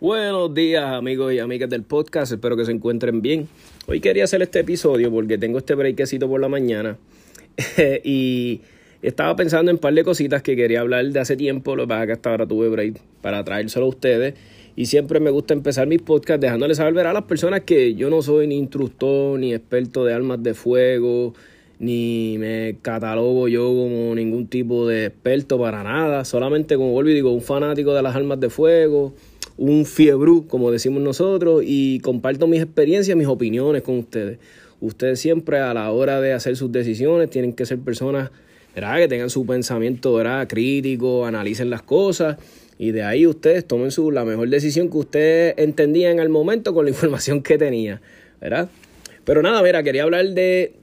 Buenos días amigos y amigas del podcast, espero que se encuentren bien. Hoy quería hacer este episodio porque tengo este breakcito por la mañana. Y estaba pensando en un par de cositas que quería hablar de hace tiempo, lo que pasa que hasta ahora tuve break para traérselo a ustedes. Y siempre me gusta empezar mis podcasts dejándoles saber a las personas que yo no soy ni instructor ni experto de armas de fuego, ni me catalogo yo como ningún tipo de experto para nada, solamente como vuelvo y digo, un fanático de las armas de fuego un fiebru, como decimos nosotros, y comparto mis experiencias, mis opiniones con ustedes. Ustedes siempre a la hora de hacer sus decisiones tienen que ser personas ¿verdad? que tengan su pensamiento ¿verdad? crítico, analicen las cosas y de ahí ustedes tomen su, la mejor decisión que ustedes entendían en el momento con la información que tenía. ¿verdad? Pero nada, mira, quería hablar de...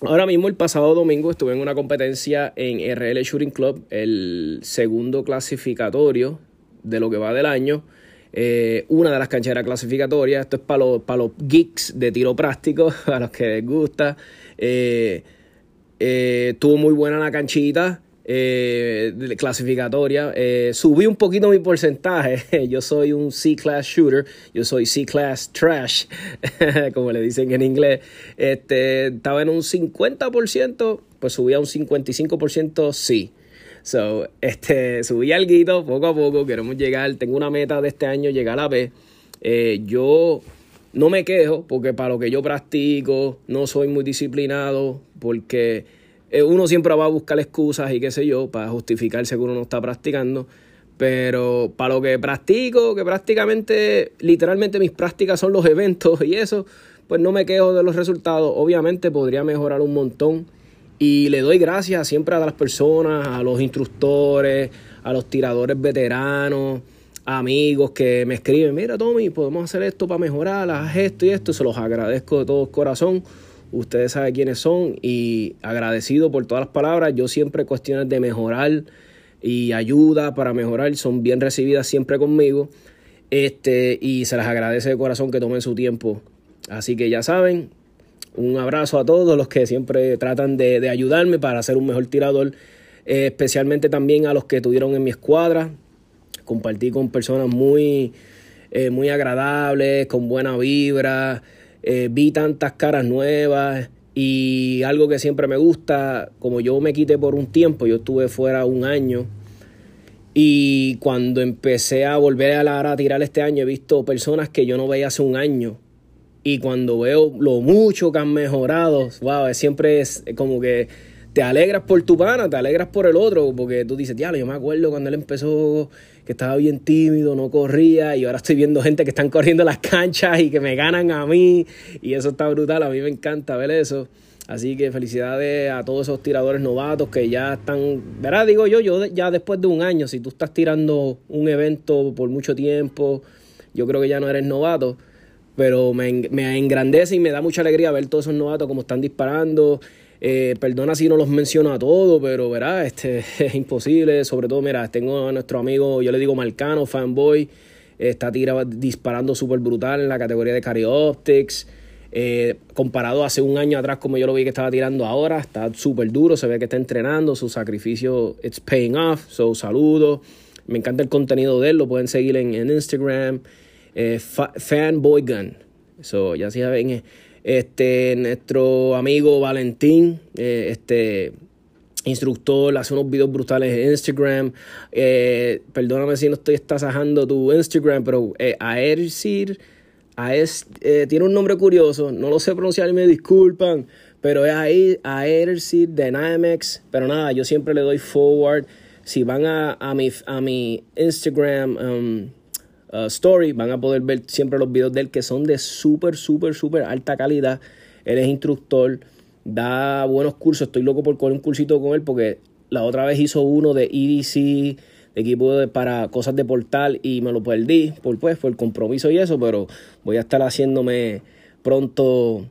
Ahora mismo, el pasado domingo, estuve en una competencia en RL Shooting Club, el segundo clasificatorio de lo que va del año. Eh, una de las cancheras clasificatorias. Esto es para los, para los geeks de tiro práctico, a los que les gusta. Eh, eh, estuvo muy buena la canchita. clasificatoria. subí un poquito mi porcentaje. Yo soy un C-Class shooter. Yo soy C-Class trash, como le dicen en inglés. Este, estaba en un 50%, pues subí a un 55% sí. So, este, subí algo poco a poco, queremos llegar, tengo una meta de este año, llegar a B. Eh, yo no me quejo porque para lo que yo practico no soy muy disciplinado porque eh, uno siempre va a buscar excusas y qué sé yo para justificarse que uno no está practicando. Pero para lo que practico, que prácticamente, literalmente mis prácticas son los eventos y eso, pues no me quejo de los resultados. Obviamente podría mejorar un montón y le doy gracias siempre a las personas, a los instructores, a los tiradores veteranos, amigos que me escriben, mira Tommy, podemos hacer esto para mejorar, haz esto y esto, se los agradezco de todo corazón. Ustedes saben quiénes son y agradecido por todas las palabras. Yo siempre cuestiones de mejorar y ayuda para mejorar son bien recibidas siempre conmigo. Este, y se las agradece de corazón que tomen su tiempo. Así que ya saben, un abrazo a todos los que siempre tratan de, ayudarme para ser un mejor tirador, eh, especialmente también a los que estuvieron en mi escuadra. Compartí con personas muy, eh, muy agradables, con buena vibra. Eh, vi tantas caras nuevas y algo que siempre me gusta, como yo me quité por un tiempo, yo estuve fuera un año. Y cuando empecé a volver a tirar este año, he visto personas que yo no veía hace un año y cuando veo lo mucho que han mejorado, wow, siempre es como que te alegras por tu pana, te alegras por el otro, porque tú dices, diablo, yo me acuerdo cuando él empezó que estaba bien tímido, no corría, y ahora estoy viendo gente que están corriendo las canchas y que me ganan a mí, y eso está brutal, a mí me encanta ver eso. Así que felicidades a todos esos tiradores novatos que ya están, ¿verdad? Digo yo, yo ya después de un año, si tú estás tirando un evento por mucho tiempo, yo creo que ya no eres novato pero me, me, engrandece y me da mucha alegría ver todos esos novatos como están disparando. Eh, perdona si no los menciono a todos, pero verá, este, es imposible. Sobre todo, mira, tengo a nuestro amigo, yo le digo Marcano, fanboy, está tira, disparando súper brutal en la categoría de Carry Optics. Eh, comparado hace un año atrás como yo lo vi que estaba tirando ahora, está súper duro, se ve que está entrenando, su sacrificio, it's paying off, so saludo, me encanta el contenido de él, lo pueden seguir en Instagram, eh, Fanboy Gun. So, ya saben, eh, este, nuestro amigo Valentín, eh, este instructor, hace unos videos brutales en Instagram. Eh, perdóname si no estoy estasajando tu Instagram, pero eh, Aercir, tiene un nombre curioso, no lo sé pronunciar y me disculpan, pero es ahí Aercir Dynamics. Pero nada, yo siempre le doy forward. Si van a, a, mi, a mi Instagram, um, Uh, story, van a poder ver siempre los videos de él que son de súper, súper, súper alta calidad. Él es instructor, da buenos cursos. Estoy loco por coger un cursito con él porque la otra vez hizo uno de EDC, de equipo para cosas de portal y me lo perdí por, pues, por el compromiso y eso, pero voy a estar haciéndome pronto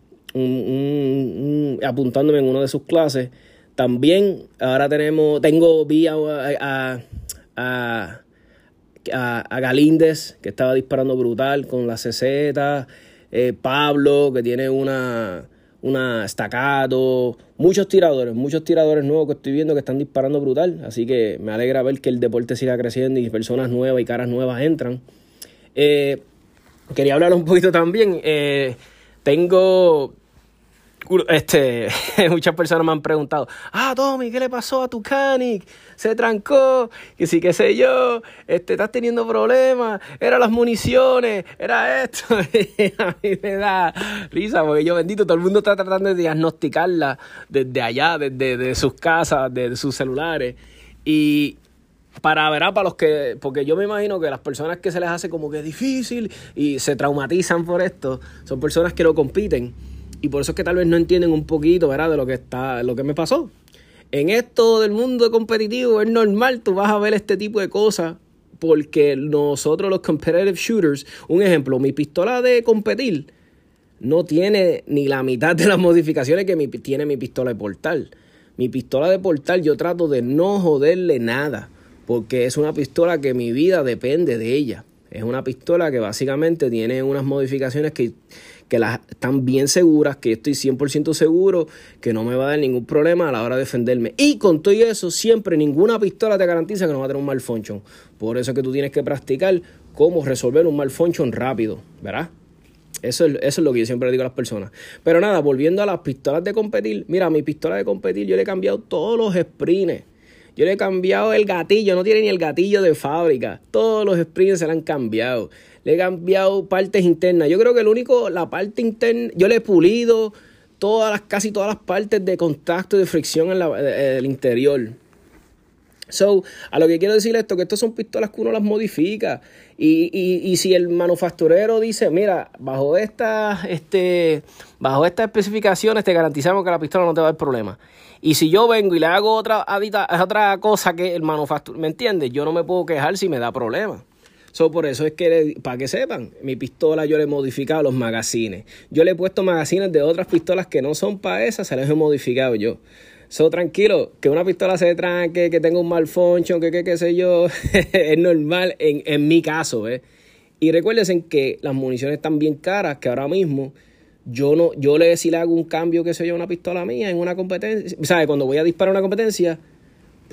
apuntándome en una de sus clases. También ahora tenemos, tengo vía a, a a, Galíndez, que estaba disparando brutal con la CZ, eh, Pablo, que tiene una, una muchos tiradores, muchos tiradores nuevos que estoy viendo que están disparando brutal, así que me alegra ver que el deporte siga creciendo y personas nuevas y caras nuevas entran. Eh, quería hablar un poquito también. Eh, tengo este, muchas personas me han preguntado, ah, Tommy, ¿qué le pasó a tu canic? Se trancó, que sí, qué sé yo, este, estás teniendo problemas, eran las municiones, era esto. a mí me da risa, porque yo bendito, todo el mundo está tratando de diagnosticarla desde allá, desde sus casas, desde sus celulares. Y para ver, para los que, porque yo me imagino que las personas que se les hace como que difícil y se traumatizan por esto, son personas que no compiten y por eso es que tal vez no entienden un poquito, ¿verdad? De lo que está, lo que me pasó. En esto del mundo competitivo es normal, tú vas a ver este tipo de cosas porque nosotros los competitive shooters, un ejemplo, mi pistola de competir no tiene ni la mitad de las modificaciones que tiene mi pistola de portal. Mi pistola de portal yo trato de no joderle nada, porque es una pistola que mi vida depende de ella. Es una pistola que básicamente tiene unas modificaciones que que las están bien seguras, que estoy 100% seguro que no me va a dar ningún problema a la hora de defenderme. Y con todo eso, siempre ninguna pistola te garantiza que no va a tener un malfunction. Por eso es que tú tienes que practicar cómo resolver un malfunction rápido, ¿verdad? Eso es, eso es lo que yo siempre digo a las personas. Pero nada, volviendo a las pistolas de competir, mira, mi pistola de competir yo le he cambiado todos los sprints. Yo le he cambiado el gatillo, no tiene ni el gatillo de fábrica. Todos los sprints se le han cambiado le he cambiado partes internas. Yo creo que el único, la parte interna, yo le he pulido todas las, casi todas las partes de contacto y de fricción en eh, el interior. So, a lo que quiero decir esto, que estas son pistolas que uno las modifica. Y, y, y si el manufacturero dice, mira, bajo esta, este, bajo estas especificaciones te garantizamos que la pistola no te va a dar problema. Y si yo vengo y le hago otra, otra cosa que el manufacturero, ¿me entiendes? Yo no me puedo quejar si me da problema. So, por eso es que, para que sepan, mi pistola yo le he modificado los magazines. Yo le he puesto magazines de otras pistolas que no son para esas, se las he modificado yo. So, tranquilo, que una pistola se tranque, que tenga un malfunction, que qué sé yo, es normal en, en mi caso, ¿eh? Y recuérdense que las municiones están bien caras, que ahora mismo yo no, yo le si le hago un cambio, que sé yo, a una pistola mía en una competencia, ¿sabes? Cuando voy a disparar una competencia,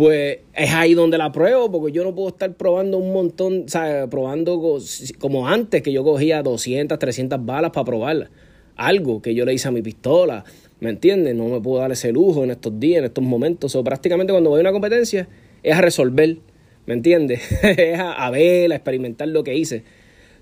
pues es ahí donde la pruebo, porque yo no puedo estar probando un montón, ¿sabes? Probando como antes, que yo cogía 200, 300 balas para probarla. Algo que yo le hice a mi pistola, ¿me entiendes? No me puedo dar ese lujo en estos días, en estos momentos. O prácticamente cuando voy a una competencia es a resolver, ¿me entiendes? es a, ver, a experimentar lo que hice.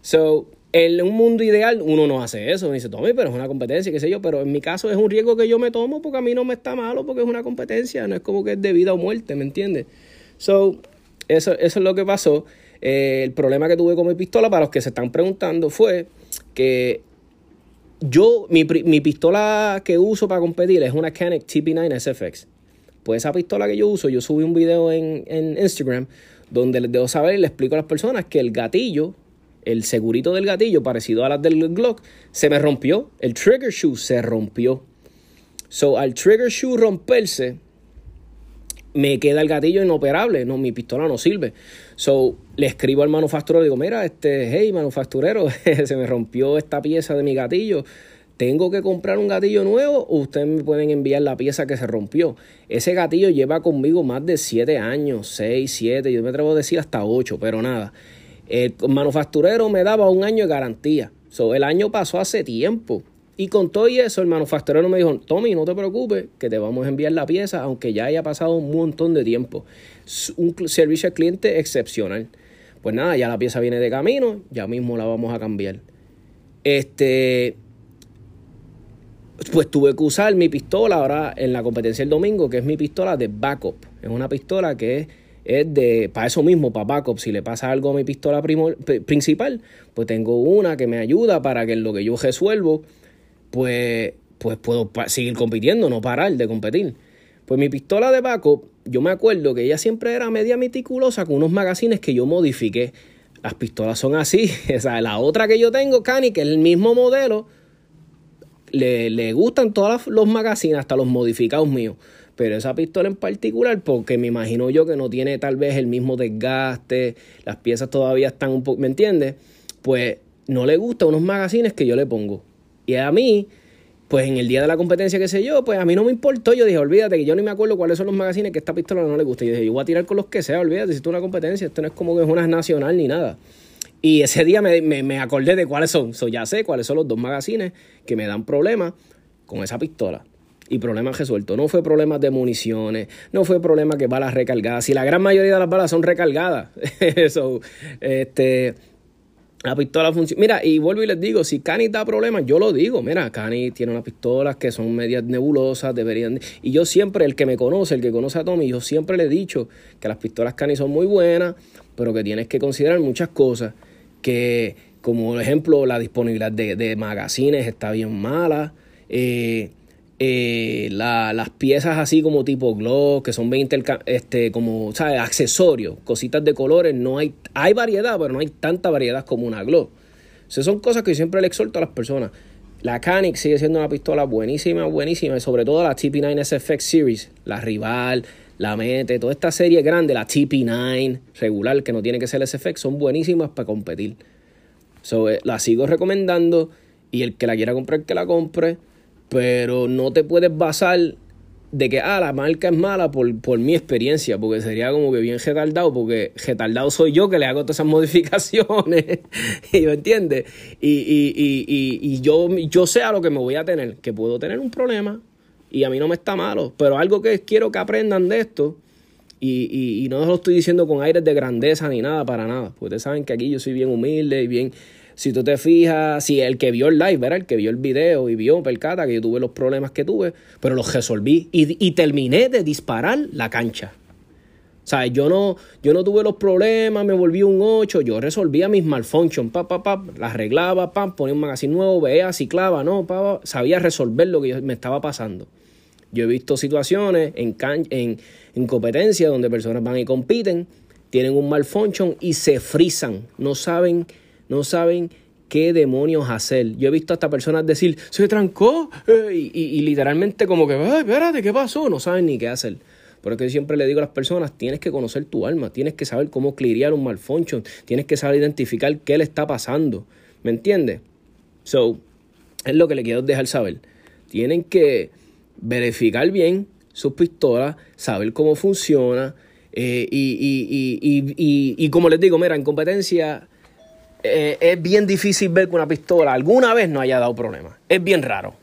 So, en un mundo ideal uno no hace eso, dice, tome, pero es una competencia, qué sé yo, pero en mi caso es un riesgo que yo me tomo porque a mí no me está malo porque es una competencia, no es como que es de vida o muerte, ¿me entiendes? So, eso, eso es lo que pasó. Eh, el problema que tuve con mi pistola, para los que se están preguntando, fue que yo, mi, mi pistola que uso para competir es una Canik TP9 SFX. Pues esa pistola que yo uso, yo subí un video en, en Instagram donde les debo saber y le explico a las personas que el gatillo el segurito del gatillo, parecido a las del Glock, se me rompió. El trigger shoe se rompió. So, al trigger shoe romperse, me queda el gatillo inoperable. No, mi pistola no sirve. So, le escribo al manufacturero digo, mira, este, hey, manufacturero, se me rompió esta pieza de mi gatillo. ¿Tengo que comprar un gatillo nuevo o ustedes me pueden enviar la pieza que se rompió? Ese gatillo lleva conmigo más de 7 años, 6, 7, yo me atrevo a decir hasta 8, pero nada. El manufacturero me daba un año de garantía. El año pasó hace tiempo. Y con todo eso, el manufacturero me dijo, Tommy, no te preocupes, que te vamos a enviar la pieza, aunque ya haya pasado un montón de tiempo. Un servicio al cliente excepcional. Pues nada, ya la pieza viene de camino, ya mismo la vamos a cambiar. Este, pues tuve que usar mi pistola ahora en la competencia el domingo, que es mi pistola de backup. Es una pistola que es es de, para eso mismo, para backup, si le pasa algo a mi pistola principal, pues tengo una que me ayuda para que en lo que yo resuelvo, pues, pues puedo seguir compitiendo, no parar de competir. Pues mi pistola de backup, yo me acuerdo que ella siempre era media meticulosa con unos magazines que yo modifiqué. Las pistolas son así. O sea, la otra que yo tengo, Cani, que es el mismo modelo, le, le gustan todos los magazines, hasta los modificados míos. Pero esa pistola en particular, porque me imagino yo que no tiene tal vez el mismo desgaste, las piezas todavía están un poco, ¿me entiendes? Pues no le gustan unos magazines que yo le pongo. Y a mí, pues en el día de la competencia, qué sé yo, pues a mí no me importó. Yo dije, olvídate que yo ni me acuerdo cuáles son los magazines que esta pistola no le gusta. Y yo dije, yo voy a tirar con los que sea, olvídate, si es una competencia, esto no es como que es una nacional ni nada. Y ese día me, me, acordé de cuáles son. So, ya sé cuáles son los dos magazines que me dan problemas con esa pistola. Y problemas resueltos. No fue problemas de municiones, no fue problema que balas recargadas. Si la gran mayoría de las balas son recargadas. so, este, la pistola funciona. Mira, y vuelvo y les digo, si Cani da problemas, yo lo digo. Mira, Cani tiene unas pistolas que son medias nebulosas, deberían. Y yo siempre, el que me conoce, el que conoce a Tommy, yo siempre le he dicho que las pistolas Cani son muy buenas, pero que tienes que considerar muchas cosas. Que, como ejemplo, la disponibilidad de, de magazines está bien mala. Eh, eh, las piezas así como tipo glow, que son 20 este, como, ¿sabes? Accesorios, cositas de colores, no hay, hay variedad, pero no hay tanta variedad como una glow. Esas son cosas que siempre le exhorto a las personas. La Canic sigue siendo una pistola buenísima, buenísima, y sobre todo la TP9 SFX Series, la Rival, la Mete, toda esta serie grande, la TP9 regular, que no tiene que ser SFX, son buenísimas para competir. So, eh, la sigo recomendando y el que la quiera comprar, que la compre pero no te puedes basar de que, ah, la marca es mala por, por mi experiencia, porque sería como que bien retardado, porque retardado soy yo que le hago todas esas modificaciones, y ¿me entiendes? Y, y, y, y, yo, yo sé a lo que me voy a tener, que puedo tener un problema, y a mí no me está malo, pero algo que quiero que aprendan de esto, y, no lo estoy diciendo con aires de grandeza ni nada, para nada, porque ustedes saben que aquí yo soy bien humilde y bien si tú te fijas, si el que vio el live. El que vio el video y vio, percata, que yo tuve los problemas que tuve, pero los resolví y, terminé de disparar la cancha. O sea, yo no, yo no tuve los problemas, me volví un 8, yo resolvía mis malfunctions, pa, pa, las arreglaba, pam, ponía un magazine nuevo, veía, ciclaba, no, pa, sabía resolver lo que me estaba pasando. Yo he visto situaciones en, en, en competencia donde personas van y compiten, tienen un malfunction y se frisan, no saben no saben qué demonios hacer. Yo he visto a estas personas decir, se trancó, eh", y, literalmente como que, espérate, ¿qué pasó? No saben ni qué hacer. Por eso yo siempre le digo a las personas, tienes que conocer tu alma, tienes que saber cómo clirear un malfunction, tienes que saber identificar qué le está pasando. ¿Me entiendes? So, es lo que le quiero dejar saber. Tienen que verificar bien sus pistolas, saber cómo funciona, eh, y, y como les digo, mira, en competencia eh, es bien difícil ver que una pistola alguna vez no haya dado problemas. Es bien raro.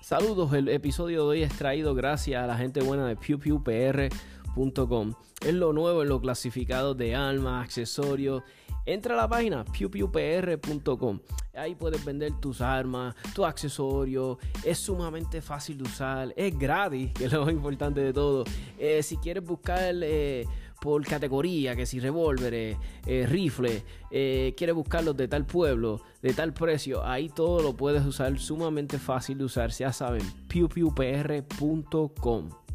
Saludos, el episodio de hoy es traído gracias a la gente buena de pewpewpr.com. Es lo nuevo en los clasificados de armas, accesorios Entra a la página pewpewpr.com. Ahí puedes vender tus armas, tus accesorios. Es sumamente fácil de usar. Es gratis, que es lo más importante de todo. Eh, si quieres buscar eh, por categoría, que si revólveres, eh, rifles, quieres buscarlos de tal pueblo, de tal precio, ahí todo lo puedes usar. Sumamente fácil de usar. Ya saben, pewpewpr.com.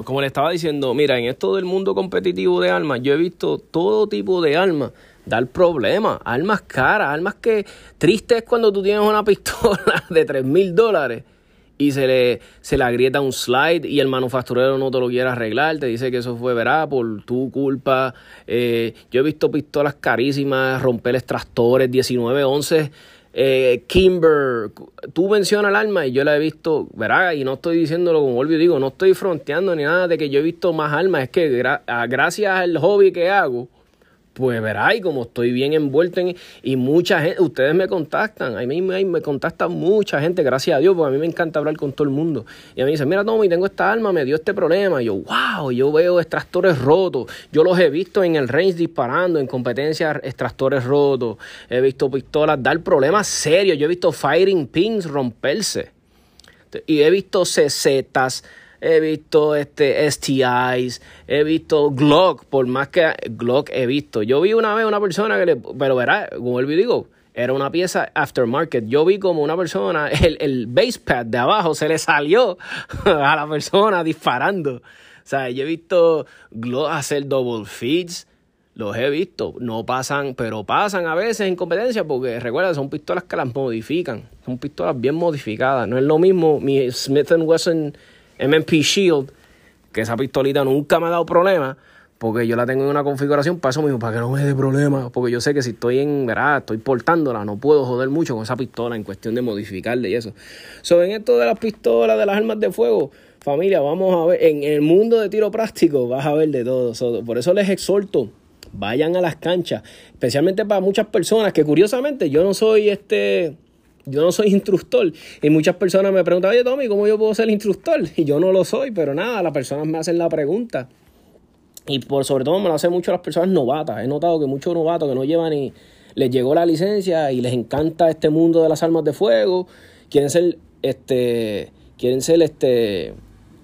Pues como le estaba diciendo, mira, en esto del mundo competitivo de armas, yo he visto todo tipo de armas dar problemas, armas caras, armas que triste es cuando tú tienes una pistola de 3 mil dólares y se le, se agrieta un slide y el manufacturero no te lo quiere arreglar, te dice que eso fue, verá, por tu culpa. Eh, yo he visto pistolas carísimas, romper extractores, 19, 11 eh, Kimber, tú mencionas el arma y yo la he visto, verá, y no estoy diciéndolo como Olvio digo, no estoy fronteando ni nada de que yo he visto más armas, es que gracias al hobby que hago, pues verá, y como estoy bien envuelto en, y mucha gente, ustedes me contactan, a mí me, me contacta mucha gente, gracias a Dios, porque a mí me encanta hablar con todo el mundo. Y a mí dicen, mira Tommy, tengo esta arma, me dio este problema. Y yo, wow, yo veo extractores rotos, yo los he visto en el range disparando, en competencias extractores rotos, he visto pistolas dar problemas serios, yo he visto firing pins romperse. Y he visto cesetas, he visto este STIs, he visto Glock, por más que Glock he visto. Yo vi una vez una persona que le, pero verá, como el digo, era una pieza aftermarket. Yo vi como una persona, el, el base pad de abajo se le salió a la persona disparando. O sea, yo he visto Glock hacer double feeds. Los he visto, no pasan, pero pasan a veces en competencia porque recuerda, son pistolas que las modifican, son pistolas bien modificadas. No es lo mismo mi Smith Wesson MMP Shield, que esa pistolita nunca me ha dado problema, porque yo la tengo en una configuración para eso mismo, para que no me dé problemas, porque yo sé que si estoy en, ¿verdad? Estoy portándola, no puedo joder mucho con esa pistola en cuestión de modificarle y eso. So, en esto de las pistolas, de las armas de fuego, familia, vamos a ver, en el mundo de tiro práctico vas a ver de todo. por eso les exhorto, vayan a las canchas, especialmente para muchas personas que curiosamente yo no soy este yo no soy instructor y muchas personas me preguntan, oye Tommy, ¿cómo yo puedo ser instructor? Y yo no lo soy, pero nada, las personas me hacen la pregunta. Y por sobre todo me lo hacen mucho las personas novatas. He notado que muchos novatos que no llevan ni les llegó la licencia y les encanta este mundo de las armas de fuego, quieren ser este quieren ser este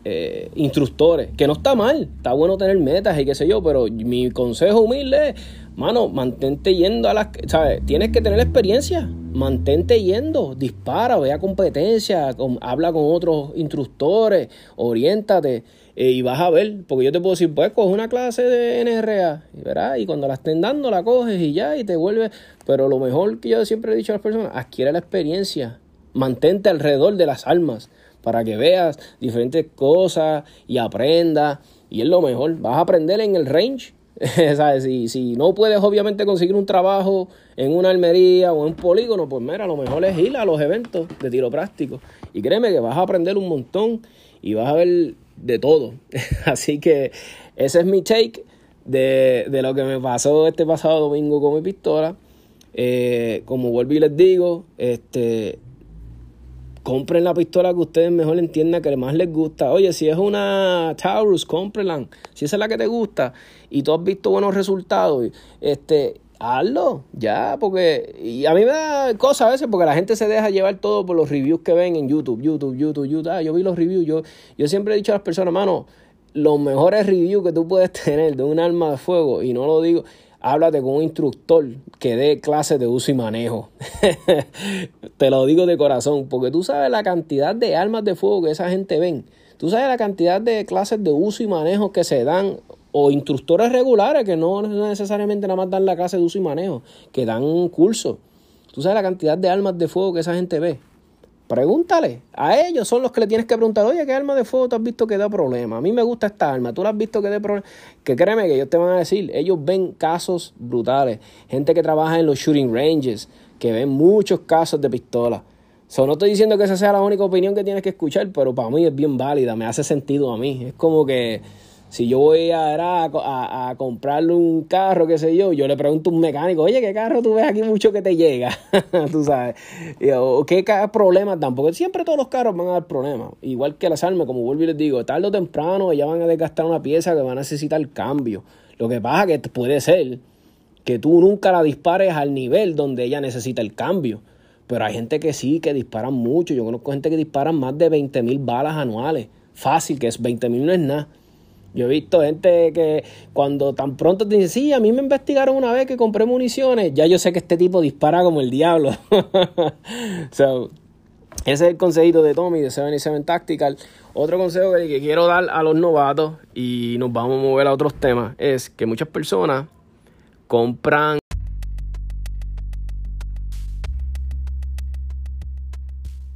eh, instructores, que no está mal, está bueno tener metas y qué sé yo, pero mi consejo humilde es, mano, mantente yendo a las, ¿sabes? Tienes que tener experiencia, mantente yendo, dispara, vea competencia, habla con otros instructores, oriéntate eh, y vas a ver, porque yo te puedo decir, pues coge una clase de NRA, ¿verdad? Y cuando la estén dando la coges y ya, y te vuelves, pero lo mejor que yo siempre he dicho a las personas, adquiere la experiencia, mantente alrededor de las armas para que veas diferentes cosas y aprendas. Y es lo mejor, vas a aprender en el range. ¿Sabes? Si, si no puedes obviamente conseguir un trabajo en una almería o en un polígono, pues mira, lo mejor es ir a los eventos de tiro práctico. Y créeme que vas a aprender un montón y vas a ver de todo. Así que ese es mi take de, de, lo que me pasó este pasado domingo con mi pistola. Eh, como vuelvo y les digo, este, compren la pistola que ustedes mejor entiendan que más les gusta. Oye, si es una Taurus, cómprenla. Si esa es la que te gusta y tú has visto buenos resultados, este, hazlo, ya, porque y a mí me da cosa a veces porque la gente se deja llevar todo por los reviews que ven en YouTube, YouTube, YouTube, YouTube. Ah, yo vi los reviews, yo, yo siempre he dicho a las personas, mano, los mejores reviews que tú puedes tener de un arma de fuego, y no lo digo, háblate con un instructor que dé clases de uso y manejo. Te lo digo de corazón, porque tú sabes la cantidad de armas de fuego que esa gente ven. Tú sabes la cantidad de clases de uso y manejo que se dan o instructores regulares que no necesariamente nada más dan la clase de uso y manejo, que dan un curso. Tú sabes la cantidad de armas de fuego que esa gente ve. Pregúntale, a ellos son los que le tienes que preguntar, oye, ¿qué arma de fuego tú has visto que da problema? A mí me gusta esta arma, tú la has visto que da problema. Que créeme que ellos te van a decir, ellos ven casos brutales, gente que trabaja en los shooting ranges, que ven muchos casos de pistola. So, no estoy diciendo que esa sea la única opinión que tienes que escuchar, pero para mí es bien válida, me hace sentido a mí. Es como que si yo voy a, a, comprarle un carro, qué sé yo, yo le pregunto a un mecánico, oye, ¿qué carro tú ves aquí mucho que te llega? tú sabes. O qué problemas tampoco. Siempre todos los carros van a dar problemas. Igual que las armas, como vuelvo y les digo, tarde o temprano ya van a desgastar una pieza que va a necesitar cambio. Lo que pasa que puede ser que tú nunca la dispares al nivel donde ella necesita el cambio. Pero hay gente que sí, que disparan mucho. Yo conozco gente que disparan más de 20 mil balas anuales. Fácil, que es 20 mil no es nada. Yo he visto gente que cuando tan pronto te dicen, sí, a mí me investigaron una vez que compré municiones, ya yo sé que este tipo dispara como el diablo. so, ese es el consejito de Tommy de 77 Tactical. Otro consejo que quiero dar a los novatos y nos vamos a mover a otros temas es que muchas personas compran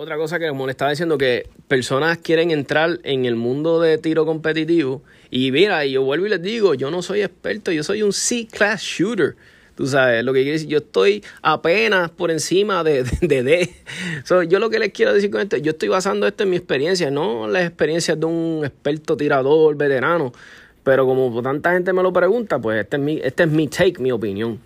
Otra cosa que como le estaba diciendo, que personas quieren entrar en el mundo de tiro competitivo. Y mira, yo vuelvo y les digo, yo no soy experto, yo soy un C-Class Shooter. Tú sabes, lo que quiere decir, yo estoy apenas por encima de, D. yo lo que les quiero decir con esto, yo estoy basando esto en mi experiencia, no las experiencias de un experto tirador, veterano. Pero como tanta gente me lo pregunta, pues este es mi, este es mi take, mi opinión.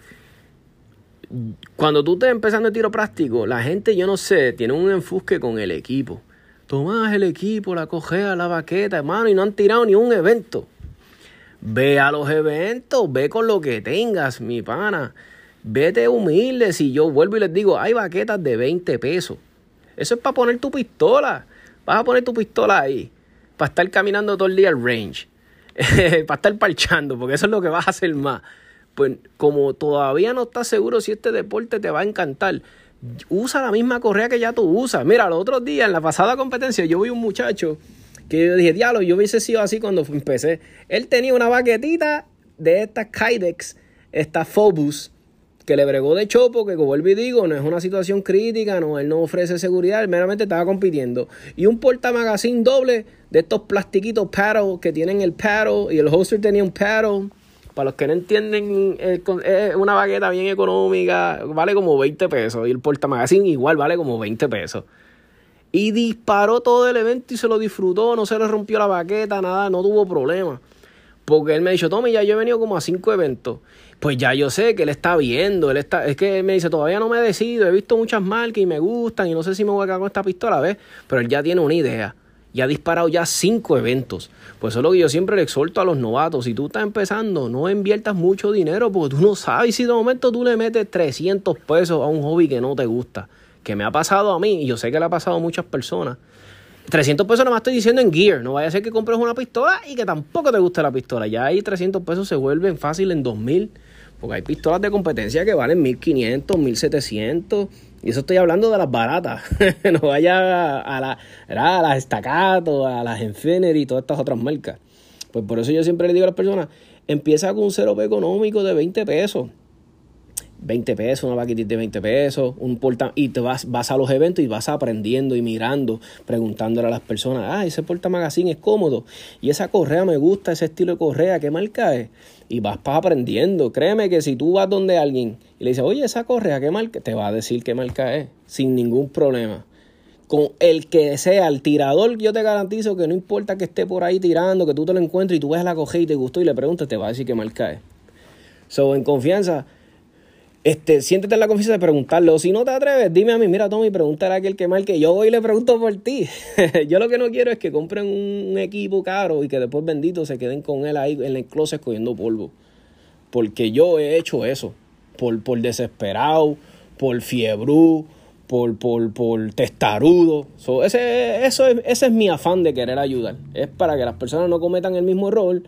Cuando tú estás empezando el tiro práctico, la gente, yo no sé, tiene un enfusque con el equipo. Tomás el equipo, la cogea, la baqueta, hermano, y no han tirado ni un evento. Ve a los eventos, ve con lo que tengas, mi pana. Vete humilde. Si yo vuelvo y les digo, hay baquetas de 20 pesos. Eso es para poner tu pistola. Vas a poner tu pistola ahí. Para estar caminando todo el día al range. para estar parchando, porque eso es lo que vas a hacer más pues como todavía no estás seguro si este deporte te va a encantar, usa la misma correa que ya tú usas. Mira, los otros días en la pasada competencia yo vi un muchacho que yo dije, diablo, yo hubiese sido así cuando empecé. Él tenía una baquetita de estas Kydex, esta Phobus, que le bregó de chopo, que como vuelvo y digo, no es una situación crítica, no, él no ofrece seguridad, él meramente estaba compitiendo. Y un portamagazine doble de estos plastiquitos paddle que tienen el paddle y el holster tenía un paddle para los que no entienden, es una baqueta bien económica, vale como 20 pesos. Y el portamagazine igual vale como 20 pesos. Y disparó todo el evento y se lo disfrutó, no se le rompió la baqueta, nada, no tuvo problema. Porque él me dijo, Tommy, ya yo he venido como a cinco eventos. Pues ya yo sé que él está viendo, él está, es que él me dice, todavía no me he decidido, he visto muchas marcas y me gustan y no sé si me voy a quedar con esta pistola, ¿ves? Pero él ya tiene una idea y ha disparado ya cinco eventos. Pues eso es lo que yo siempre le exhorto a los novatos. Si tú estás empezando, no inviertas mucho dinero porque tú no sabes si de momento tú le metes 300 pesos a un hobby que no te gusta. Que me ha pasado a mí y yo sé que le ha pasado a muchas personas. 300 pesos nomás estoy diciendo en gear. No vaya a ser que compres una pistola y que tampoco te guste la pistola. Ya ahí 300 pesos se vuelven fácil en 2000. Porque hay pistolas de competencia que valen 1500, 1700 y eso estoy hablando de las baratas. no vaya a, la, a las Staccato, a las Infinity y todas estas otras marcas. Pues por eso yo siempre le digo a las personas, empieza con un 0P económico de 20 pesos. 20 pesos, una vaquitita de 20 pesos, un porta y te vas, vas a los eventos y vas aprendiendo y mirando, preguntándole a las personas, ah, ese porta magazine es cómodo y esa correa me gusta, ese estilo de correa, ¿qué marca es? Y vas aprendiendo. Créeme que si tú vas donde alguien y le dices, oye, esa correa, ¿qué marca? Te va a decir qué marca es, sin ningún problema. Con el que sea el tirador, yo te garantizo que no importa que esté por ahí tirando, que tú te lo encuentres y tú ves la coge y te gustó y le preguntas, te va a decir qué marca es. So, en confianza, este, siéntete en la confianza de preguntarle. O si no te atreves, dime a mí, mira, Tommy, pregúntale a aquel que marque. Yo voy y le pregunto por ti. yo lo que no quiero es que compren un equipo caro y que después bendito se queden con él ahí en el closet cogiendo polvo. Porque yo he hecho eso. Por, por desesperado, por fiebrú, por, por, por testarudo. ese, eso es, ese es mi afán de querer ayudar. Es para que las personas no cometan el mismo error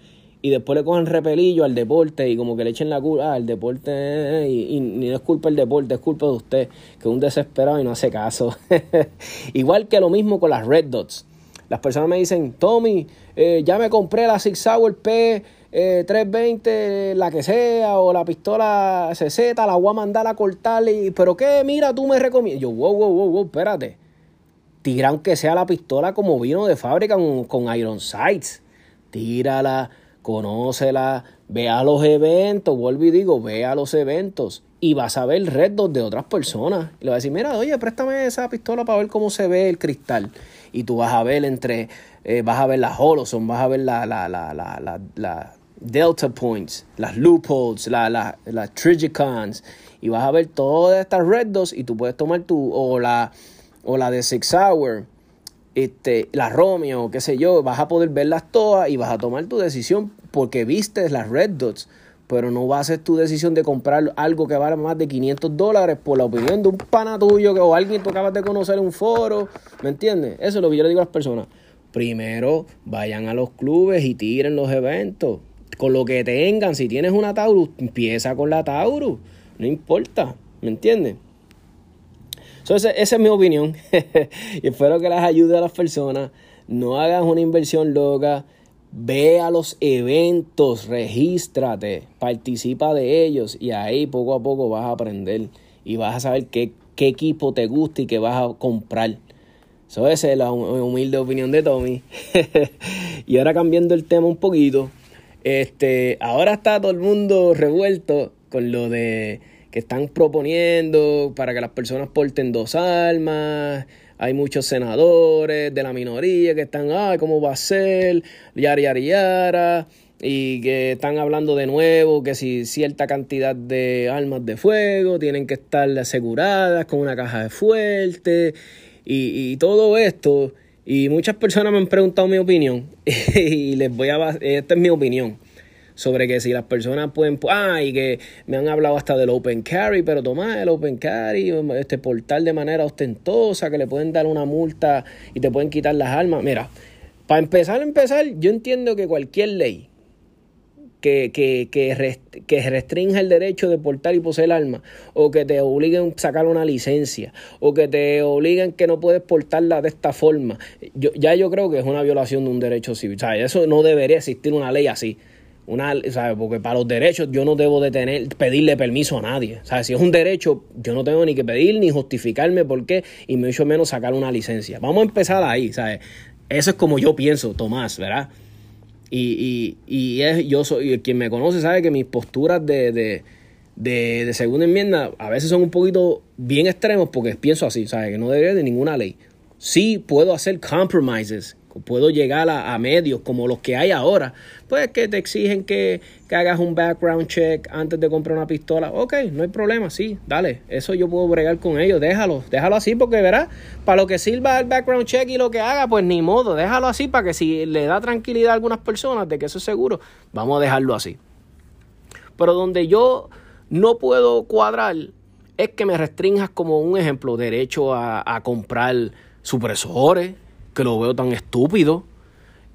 y después le cogen repelillo al deporte y como que le echen la culpa al deporte y, no es culpa del deporte, es culpa de usted, que es un desesperado y no hace caso. Igual que lo mismo con las Red Dots. Las personas me dicen, Tommy, eh, ya me compré la Six Hour P 320, eh, la que sea, o la pistola CZ, la voy a mandar a cortar, y, pero qué, mira, tú me recomiendas. Yo, wow, wow, wow, wow, espérate. Tira aunque sea la pistola como vino de fábrica con, con Iron Sights. Tírala conócela, ve a los eventos, vuelvo y digo, ve a los eventos y vas a ver retos de otras personas. Y le vas a decir, mira, oye, préstame esa pistola para ver cómo se ve el cristal. Y tú vas a ver entre, eh, vas a ver las Holoson, vas a ver la, la, la, la, la, Delta Points, las Loopholes, las la, la Trigicons, y vas a ver todas estas Red y tú puedes tomar tu, o la, o la de Six Hour, este, la Romeo, qué sé yo, vas a poder verlas todas y vas a tomar tu decisión porque viste las Red Dots, pero no vas a hacer tu decisión de comprar algo que vale más de 500 dólares por la opinión de un pana tuyo o alguien que acabas de conocer en un foro, ¿me entiendes? Eso es lo que yo le digo a las personas. Primero vayan a los clubes y tiren los eventos. Con lo que tengan, si tienes una Taurus, empieza con la Taurus. No importa, ¿me entiendes? Esa es mi opinión. y espero que las ayude a las personas. No hagas una inversión loca. Ve a los eventos, regístrate, participa de ellos y ahí poco a poco vas a aprender y vas a saber qué, qué equipo te gusta y qué vas a comprar. Eso esa es la humilde opinión de Tommy. y ahora cambiando el tema un poquito, este, ahora está todo el mundo revuelto con lo de que están proponiendo para que las personas porten dos armas. Hay muchos senadores de la minoría que están, ay, ¿cómo va a ser? Yara, yara, yara. y que están hablando de nuevo que si cierta cantidad de armas de fuego tienen que estar aseguradas con una caja de fuerte y, y todo esto. Y muchas personas me han preguntado mi opinión y les voy a... Esta es mi opinión sobre que si las personas pueden, ah, y que me han hablado hasta del open carry, pero tomar el open carry, este portal de manera ostentosa, que le pueden dar una multa y te pueden quitar las armas. Mira, para empezar empezar, yo entiendo que cualquier ley que, que, que, que, restrinja el derecho de portar y poseer armas, o que te obliguen a sacar una licencia, o que te obliguen que no puedes portarla de esta forma, yo, ya yo creo que es una violación de un derecho civil. O sea, eso no debería existir una ley así. Una, ¿sabes? Porque para los derechos yo no debo de tener, pedirle permiso a nadie. ¿sabes? Si es un derecho, yo no tengo ni que pedir ni justificarme por qué, y mucho menos sacar una licencia. Vamos a empezar ahí, ¿sabes? Eso es como yo pienso, Tomás, ¿verdad? Y, y, y es, yo soy, quien me conoce sabe que mis posturas de, de, de, segunda enmienda a veces son un poquito bien extremos porque pienso así, ¿sabes? Que no debería de ninguna ley. Sí puedo hacer compromises puedo llegar a, medios como los que hay ahora, pues que te exigen que, hagas un background check antes de comprar una pistola. Ok, no hay problema, sí, dale, eso yo puedo bregar con ellos, déjalo, déjalo así porque verás, para lo que sirva el background check y lo que haga, pues ni modo, déjalo así para que si le da tranquilidad a algunas personas de que eso es seguro, vamos a dejarlo así. Pero donde yo no puedo cuadrar es que me restringas como un ejemplo derecho a, a comprar supresores, que lo veo tan estúpido.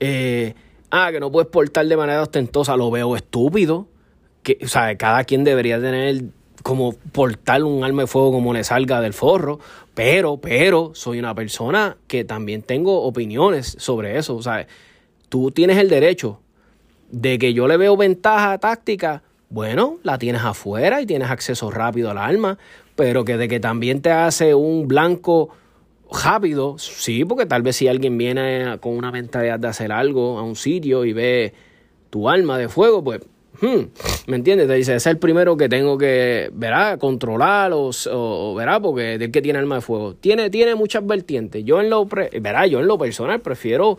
Eh, ah, que no puedes portar de manera ostentosa, lo veo estúpido. Que, o sea, cada quien debería tener como portar un arma de fuego como le salga del forro. Pero, pero, soy una persona que también tengo opiniones sobre eso. O sea, tú tienes el derecho de que yo le veo ventaja táctica. Bueno, la tienes afuera y tienes acceso rápido al arma. Pero que de que también te hace un blanco rápido, sí, porque tal vez si alguien viene con una mentalidad de hacer algo a un sitio y ve tu arma de fuego, pues, hmm, ¿me entiendes? Te dice, es el primero que tengo que, verá, controlar o, o verá, porque del que tiene arma de fuego. Tiene, tiene muchas vertientes. Yo en lo, verá, yo en lo personal prefiero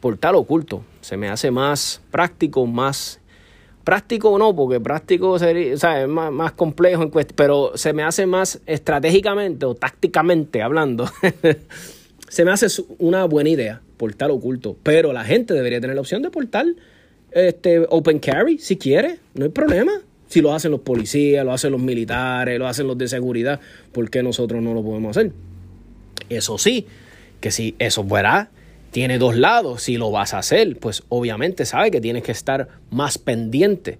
portar oculto. Se me hace más práctico, más Práctico no, porque práctico sería, o sea, es más, más complejo, en pero se me hace más estratégicamente o tácticamente hablando. se me hace una buena idea portar oculto, pero la gente debería tener la opción de portar este, open carry si quiere, no hay problema. Si lo hacen los policías, lo hacen los militares, lo hacen los de seguridad, ¿por qué nosotros no lo podemos hacer? Eso sí, que si eso fuera tiene dos lados. Si lo vas a hacer, pues obviamente sabe que tienes que estar más pendiente.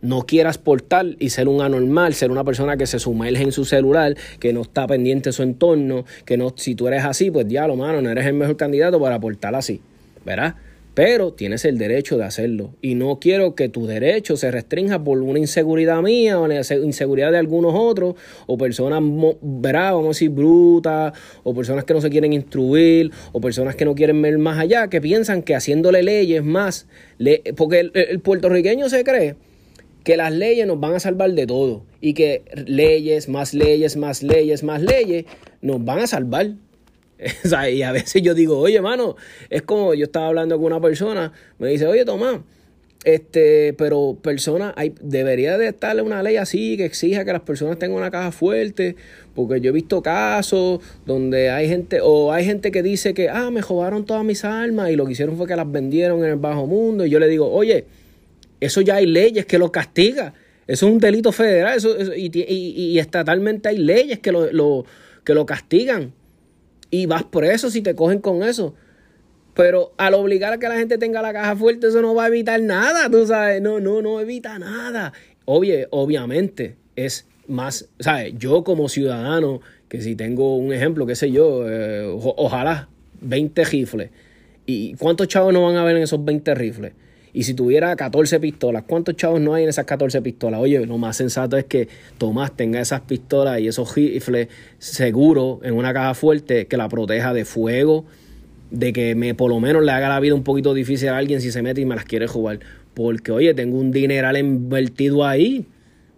No quieras portar y ser un anormal, ser una persona que se sumerge en su celular, que no está pendiente su entorno, que no, si tú eres así, pues ya lo mano, no eres el mejor candidato para portar así, ¿verdad? Pero tienes el derecho de hacerlo. Y no quiero que tu derecho se restrinja por una inseguridad mía o la inseguridad de algunos otros, o personas, verá, vamos a decir, brutas, o personas que no se quieren instruir, o personas que no quieren ver más allá, que piensan que haciéndole leyes más, porque el, el puertorriqueño se cree que las leyes nos van a salvar de todo y que leyes, más leyes, más leyes, más leyes, nos van a salvar. y a veces yo digo, oye, mano, es como yo estaba hablando con una persona, me dice, oye, Tomás, este, pero persona hay, debería de estarle una ley así que exija que las personas tengan una caja fuerte, porque yo he visto casos donde hay gente, o hay gente que dice que, ah, me robaron todas mis armas y lo que hicieron fue que las vendieron en el bajo mundo, y yo le digo, oye, eso ya hay leyes que lo castigan, eso es un delito federal, eso, y, y, y, estatalmente hay leyes que lo, lo, que lo castigan y vas preso si te cogen con eso. Pero al obligar a que la gente tenga la caja fuerte, eso no va a evitar nada, tú sabes. No, no, no evita nada. Obviamente, es más, ¿sabes? Yo como ciudadano, que si tengo un ejemplo, qué sé yo, eh, ojalá 20 rifles. ¿Y cuántos chavos no van a ver en esos 20 rifles? Y si tuviera 14 pistolas, ¿cuántos chavos no hay en esas 14 pistolas? Oye, lo más sensato es que Tomás tenga esas pistolas y esos rifles seguros en una caja fuerte que la proteja de fuego, de que me por lo menos le haga la vida un poquito difícil a alguien si se mete y me las quiere jugar. Porque, oye, tengo un dineral invertido ahí,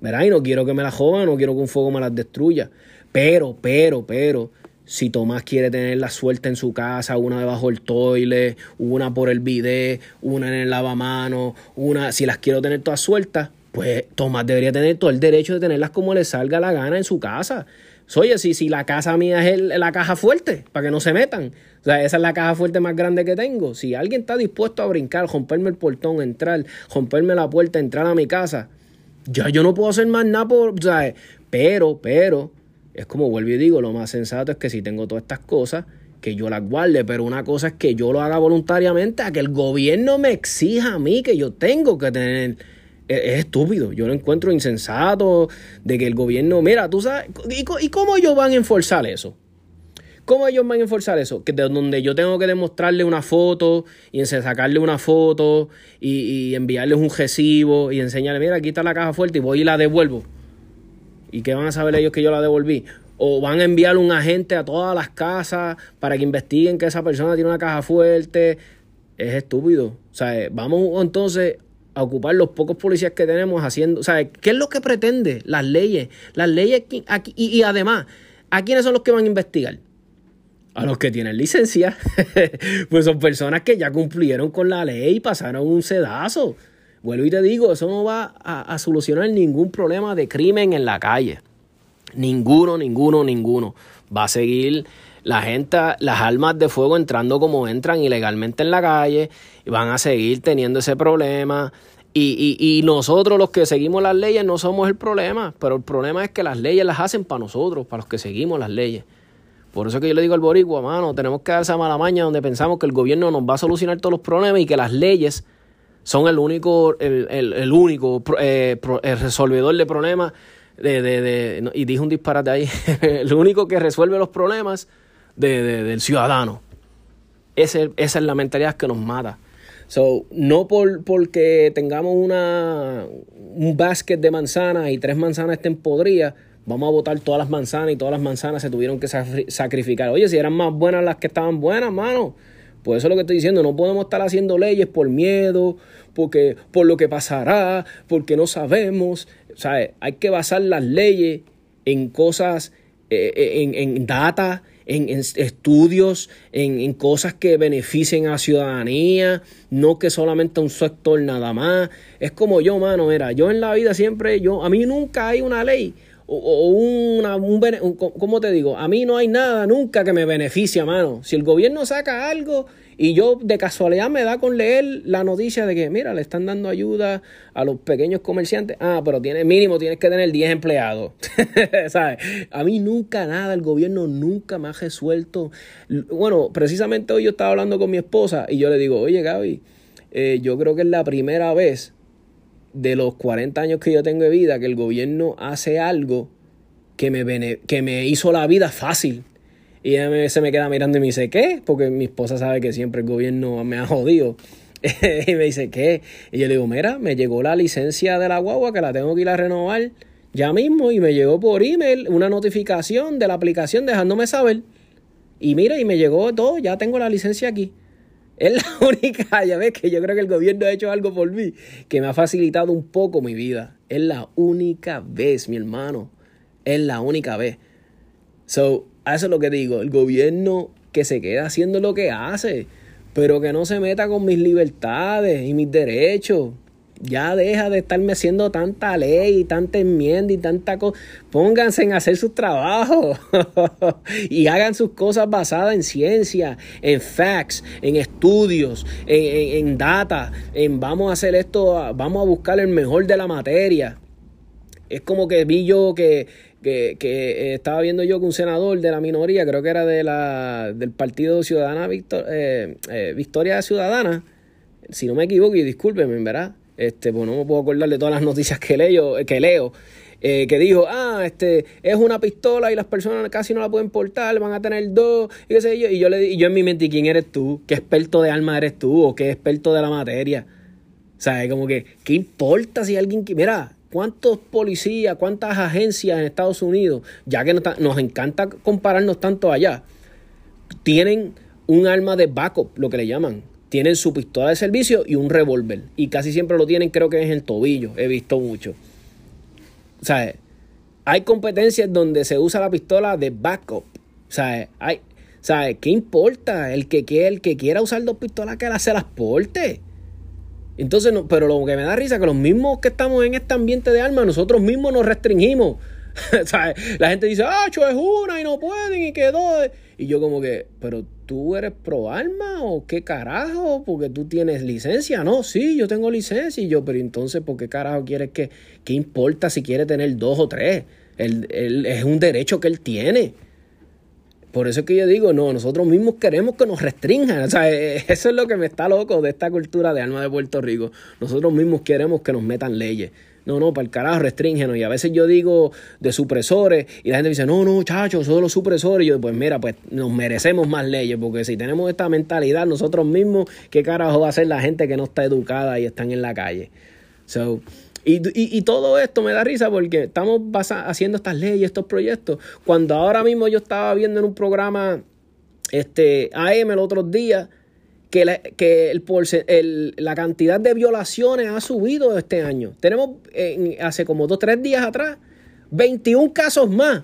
¿verdad? Y no quiero que me las jodan, no quiero que un fuego me las destruya. Pero, pero, pero, si Tomás quiere tener la suerte en su casa, una debajo del toile, una por el bidet, una en el lavamano, una, si las quiero tener todas sueltas, pues Tomás debería tener todo el derecho de tenerlas como le salga la gana en su casa. Oye, si, si la casa mía es la caja fuerte, para que no se metan. O sea, esa es la caja fuerte más grande que tengo. Si alguien está dispuesto a brincar, romperme el portón, entrar, romperme la puerta, entrar a mi casa, ya yo no puedo hacer más nada por, sea, pero, pero, es como vuelvo y digo, lo más sensato es que si tengo todas estas cosas, que yo las guarde, pero una cosa es que yo lo haga voluntariamente, a que el gobierno me exija a mí que yo tengo que tener. Es, estúpido, yo lo encuentro insensato de que el gobierno, mira, tú sabes, ¿y, cómo ellos van a enforzar eso? ¿Cómo ellos van a enforzar eso? Que de donde yo tengo que demostrarle una foto y sacarle una foto y, y enviarles un recibo y enseñarle, mira, aquí está la caja fuerte y voy y la devuelvo. ¿Y qué van a saber ellos que yo la devolví? O van a enviar un agente a todas las casas para que investiguen que esa persona tiene una caja fuerte. Es estúpido. O sea, vamos entonces a ocupar los pocos policías que tenemos haciendo. O sea, ¿qué es lo que pretende? Las leyes. Las leyes aquí, y, y además, ¿a quiénes son los que van a investigar? A los que tienen licencia. pues son personas que ya cumplieron con la ley y pasaron un sedazo. Vuelvo y te digo, eso no va a, solucionar ningún problema de crimen en la calle. Ninguno, ninguno, ninguno. Va a seguir la gente, las armas de fuego entrando como entran ilegalmente en la calle y van a seguir teniendo ese problema. Y, y, y, nosotros los que seguimos las leyes no somos el problema, pero el problema es que las leyes las hacen para nosotros, para los que seguimos las leyes. Por eso que yo le digo al boricua, mano, tenemos que dar esa mala maña donde pensamos que el gobierno nos va a solucionar todos los problemas y que las leyes son el único, el, el, único eh, el resolvedor de problemas. De, de, de, y dije un disparate ahí. el único que resuelve los problemas del ciudadano. esa es la mentalidad que nos mata. So, no por, porque tengamos una, un basket de manzanas y tres manzanas estén podridas, vamos a botar todas las manzanas y todas las manzanas se tuvieron que sacrificar. Oye, si eran más buenas las que estaban buenas, mano, pues eso es lo que estoy diciendo, no podemos estar haciendo leyes por miedo, porque, por lo que pasará, porque no sabemos. Sea, hay que basar las leyes en cosas, eh, eh, en, en data, en, estudios, en, en, cosas que beneficien a la ciudadanía, no que solamente a un sector nada más. Es como yo, mano, mira, yo en la vida siempre, yo, a mí nunca hay una ley o, una, un, ¿cómo te digo? A mí no hay nada nunca que me beneficie, mano. Si el gobierno saca algo y yo de casualidad me da con leer la noticia de que, mira, le están dando ayuda a los pequeños comerciantes. Ah, pero tiene, mínimo tienes que tener 10 empleados. ¿Sabes? A mí nunca nada, el gobierno nunca me ha resuelto. Bueno, precisamente hoy yo estaba hablando con mi esposa y yo le digo, oye Gaby, eh, yo creo que es la primera vez de los 40 años que yo tengo de vida que el gobierno hace algo que me, que me hizo la vida fácil. Y ella se me queda mirando y me dice, ¿qué? Porque mi esposa sabe que siempre el gobierno me ha jodido. y me dice, ¿qué? Y yo le digo, mira, me llegó la licencia de la guagua que la tengo que ir a renovar ya mismo y me llegó por email una notificación de la aplicación dejándome saber. Y mira, y me llegó todo, ya tengo la licencia aquí. Es la única, ya ves que yo creo que el gobierno ha hecho algo por mí, que me ha facilitado un poco mi vida. Es la única vez, mi hermano. Es la única vez. So, eso es lo que digo. El gobierno que se queda haciendo lo que hace, pero que no se meta con mis libertades y mis derechos. Ya deja de estarme haciendo tanta ley y tanta enmienda y tanta cosa. Pónganse en hacer sus trabajos y hagan sus cosas basadas en ciencia, en facts, en estudios, en, en data, en vamos a hacer esto, vamos a buscar el mejor de la materia. Es como que vi yo que, que, que, estaba viendo yo que un senador de la minoría, creo que era de la, del Partido Ciudadana eh, eh, Victoria Ciudadana, si no me equivoco, y discúlpenme, ¿verdad? Este, pues no me puedo acordar de todas las noticias que leo, que leo, eh, que dijo, ah, este, es una pistola y las personas casi no la pueden portar, van a tener dos, y qué sé yo, y yo, le, y yo en mi mente, ¿quién eres tú? ¿Qué experto de armas eres tú? ¿O qué experto de la materia? O sea, como que, ¿qué importa si alguien, mira, cuántos policías, cuántas agencias en Estados Unidos, ya que nos encanta compararnos tanto allá, tienen un arma de backup, lo que le llaman, tienen su pistola de servicio y un revólver. Y casi siempre lo tienen, creo que es en el tobillo. He visto mucho. O sea, hay competencias donde se usa la pistola de backup. O ¿Sabes? Hay, ¿Sabes? ¿Qué importa? El que, quiera, el que quiera usar dos pistolas, que se las porte. Entonces, no, pero lo que me da risa es que los mismos que estamos en este ambiente de armas, nosotros mismos nos restringimos. ¿Sabes? La gente dice, ah, es una y no pueden y quedó. Y yo como que, pero tú eres pro arma o qué carajo, porque tú tienes licencia. No, sí, yo tengo licencia. Y yo, pero entonces, ¿por qué carajo quieres que, qué importa si quiere tener dos o tres? es un derecho que él tiene. Por eso es que yo digo, no, nosotros mismos queremos que nos restrinjan. O sea, eh, eso es lo que me está loco de esta cultura de alma de Puerto Rico. Nosotros mismos queremos que nos metan leyes. No, no, para el carajo, restríngenos. Y a veces yo digo de supresores y la gente dice, no, no, chacho, son los supresores. Y yo, pues mira, pues nos merecemos más leyes, porque si tenemos esta mentalidad nosotros mismos, ¿qué carajo va a hacer la gente que no está educada y están en la calle? So, y, y, todo esto me da risa porque estamos haciendo estas leyes, estos proyectos, cuando ahora mismo yo estaba viendo en un programa este, AM el otro día que, la, que el, la cantidad de violaciones ha subido este año. Tenemos hace como dos, tres días atrás 21 casos más.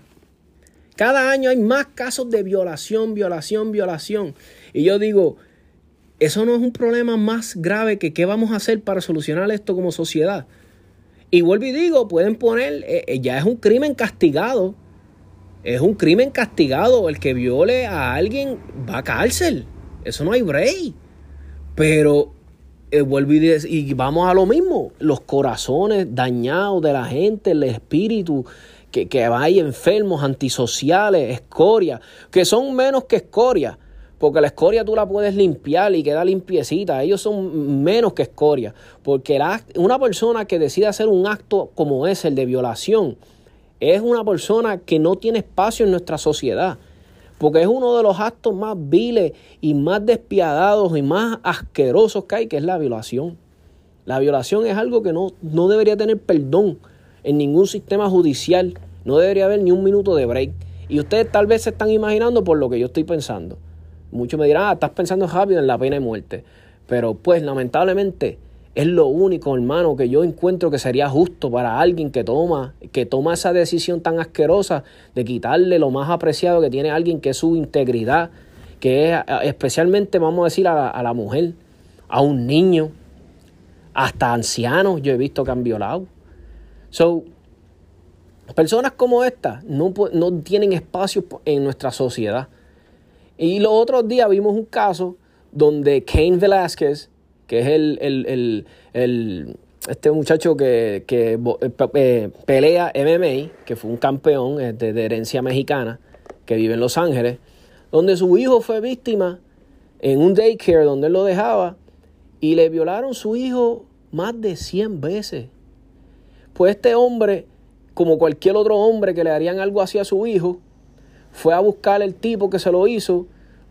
Cada año hay más casos de violación, violación, violación. Y yo digo, eso no es un problema más grave que qué vamos a hacer para solucionar esto como sociedad. Y vuelvo y digo, pueden poner, eh, eh, ya es un crimen castigado. Es un crimen castigado. El que viole a alguien va a cárcel. Eso no hay break. Pero eh, vuelvo y, y vamos a lo mismo. Los corazones dañados de la gente, el espíritu que, que ahí enfermos, antisociales, escoria, que son menos que escoria porque la escoria tú la puedes limpiar y queda limpiecita. Ellos son menos que escoria. Porque una persona que decide hacer un acto como es el de violación es una persona que no tiene espacio en nuestra sociedad. Porque es uno de los actos más viles y más despiadados y más asquerosos que hay, que es la violación. La violación es algo que no, no debería tener perdón en ningún sistema judicial. No debería haber ni un minuto de break. Y ustedes tal vez se están imaginando por lo que yo estoy pensando. Muchos me dirán, ah, estás pensando rápido en la pena de muerte. Pero pues lamentablemente es lo único, hermano, que yo encuentro que sería justo para alguien que toma, que toma esa decisión tan asquerosa de quitarle lo más apreciado que tiene alguien, que es su integridad, que es especialmente, vamos a decir, a, la mujer, a un niño, hasta ancianos, yo he visto que han violado. So, personas como esta no, no tienen espacio en nuestra sociedad. Y los otros días vimos un caso donde Kane Velázquez, que es el, este muchacho que, que eh, pelea MMA, que fue un campeón eh, de, herencia mexicana, que vive en Los Ángeles, donde su hijo fue víctima en un daycare donde él lo dejaba y le violaron su hijo más de 100 veces. Pues este hombre, como cualquier otro hombre que le harían algo así a su hijo, fue a buscar el tipo que se lo hizo,